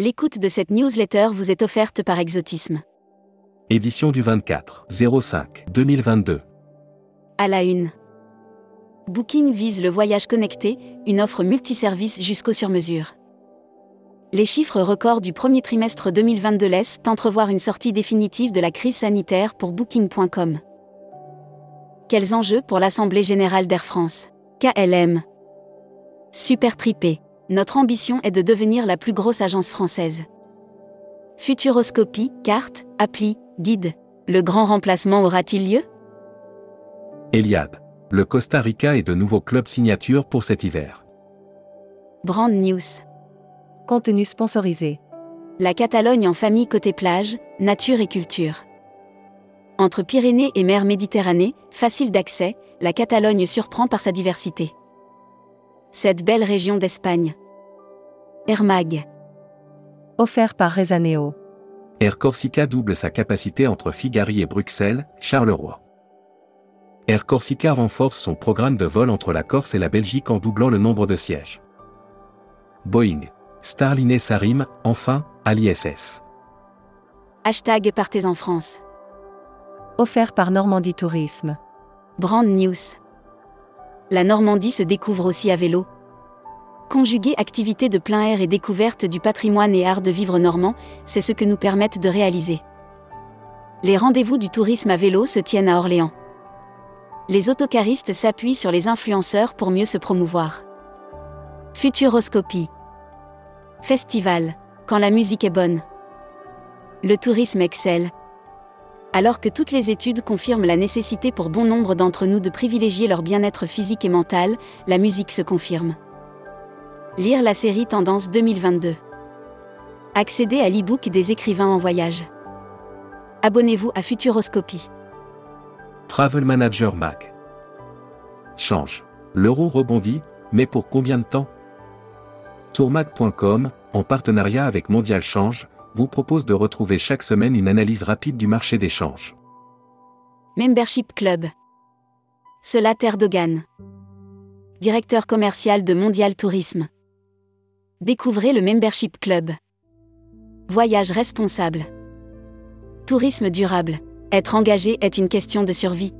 L'écoute de cette newsletter vous est offerte par Exotisme. Édition du 24 05 2022. À la une. Booking vise le voyage connecté, une offre multiservice jusqu'au sur-mesure. Les chiffres records du premier trimestre 2022 laissent entrevoir une sortie définitive de la crise sanitaire pour Booking.com. Quels enjeux pour l'Assemblée générale d'Air France? KLM. Super tripé. Notre ambition est de devenir la plus grosse agence française. Futuroscopie, carte, appli, guide. Le grand remplacement aura-t-il lieu? Eliade. Le Costa Rica est de nouveaux clubs signatures pour cet hiver. Brand News. Contenu sponsorisé. La Catalogne en famille côté plage, nature et culture. Entre Pyrénées et mer Méditerranée, facile d'accès, la Catalogne surprend par sa diversité. Cette belle région d'Espagne. Air Mag. Offert par Rezaneo. Air Corsica double sa capacité entre Figari et Bruxelles, Charleroi. Air Corsica renforce son programme de vol entre la Corse et la Belgique en doublant le nombre de sièges. Boeing. Starline Sarim, enfin, à l'ISS. Hashtag Partez en France. Offert par Normandie Tourisme. Brand News. La Normandie se découvre aussi à vélo. Conjuguer activité de plein air et découverte du patrimoine et art de vivre normand, c'est ce que nous permettent de réaliser. Les rendez-vous du tourisme à vélo se tiennent à Orléans. Les autocaristes s'appuient sur les influenceurs pour mieux se promouvoir. Futuroscopie. Festival. Quand la musique est bonne. Le tourisme excelle. Alors que toutes les études confirment la nécessité pour bon nombre d'entre nous de privilégier leur bien-être physique et mental, la musique se confirme. Lire la série Tendance 2022. Accéder à l'e-book des écrivains en voyage. Abonnez-vous à Futuroscopie. Travel Manager Mac. Change. L'euro rebondit, mais pour combien de temps? Tourmac.com, en partenariat avec Mondial Change, vous propose de retrouver chaque semaine une analyse rapide du marché des changes. Membership Club. Cela Erdogan. Directeur commercial de Mondial Tourisme. Découvrez le Membership Club. Voyage responsable. Tourisme durable. Être engagé est une question de survie.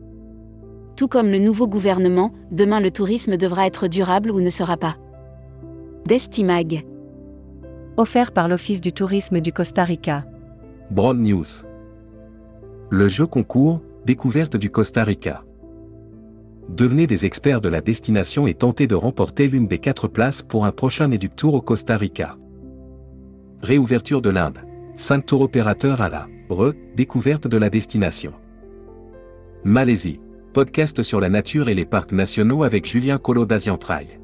Tout comme le nouveau gouvernement, demain le tourisme devra être durable ou ne sera pas. Destimag. Offert par l'Office du tourisme du Costa Rica. Broad News. Le jeu concours, découverte du Costa Rica. Devenez des experts de la destination et tentez de remporter l'une des quatre places pour un prochain Educ Tour au Costa Rica. Réouverture de l'Inde. 5 tours opérateurs à la re découverte de la destination. Malaisie. Podcast sur la nature et les parcs nationaux avec Julien Collot d'Asientrail.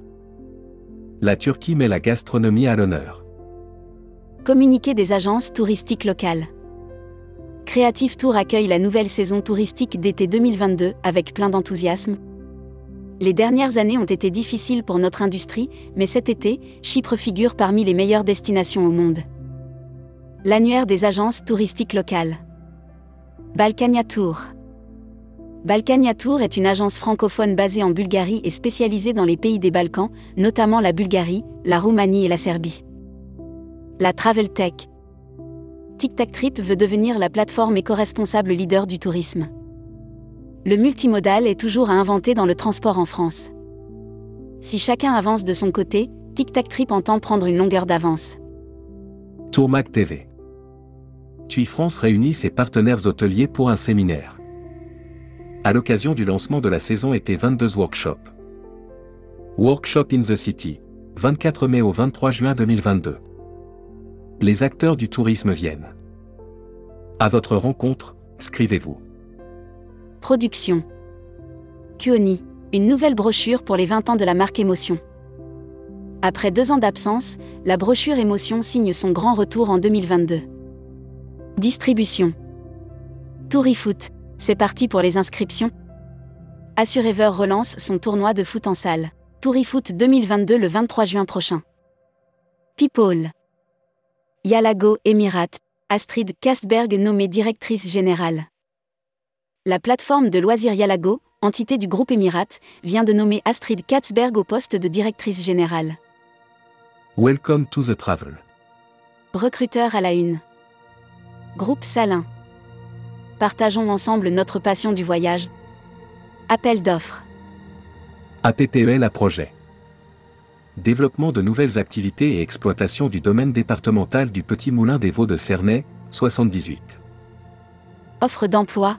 La Turquie met la gastronomie à l'honneur. Communiqué des agences touristiques locales. Creative Tour accueille la nouvelle saison touristique d'été 2022 avec plein d'enthousiasme. Les dernières années ont été difficiles pour notre industrie, mais cet été, Chypre figure parmi les meilleures destinations au monde. L'annuaire des agences touristiques locales. Balkania Tour. Balkania Tour est une agence francophone basée en Bulgarie et spécialisée dans les pays des Balkans, notamment la Bulgarie, la Roumanie et la Serbie. La Travel Tech. Tic Tac Trip veut devenir la plateforme éco-responsable leader du tourisme. Le multimodal est toujours à inventer dans le transport en France. Si chacun avance de son côté, Tic Tac Trip entend prendre une longueur d'avance. Tourmac TV. TUI France réunit ses partenaires hôteliers pour un séminaire. À l'occasion du lancement de la saison été 22 Workshop. Workshop in the City, 24 mai au 23 juin 2022. Les acteurs du tourisme viennent. À votre rencontre, scrivez-vous. Production. Kuoni, une nouvelle brochure pour les 20 ans de la marque Émotion. Après deux ans d'absence, la brochure Émotion signe son grand retour en 2022. Distribution. Tourifoot, c'est parti pour les inscriptions. Assurever relance son tournoi de foot en salle. Tourifoot 2022 le 23 juin prochain. People. Yalago Emirates, Astrid Kastberg nommée directrice générale. La plateforme de loisirs Yalago, entité du groupe Emirates, vient de nommer Astrid Katzberg au poste de directrice générale. Welcome to the travel. Recruteur à la une. Groupe Salin. Partageons ensemble notre passion du voyage. Appel d'offres. APPEL à projet. Développement de nouvelles activités et exploitation du domaine départemental du Petit Moulin des Vaux de Cernay, 78. Offre d'emploi.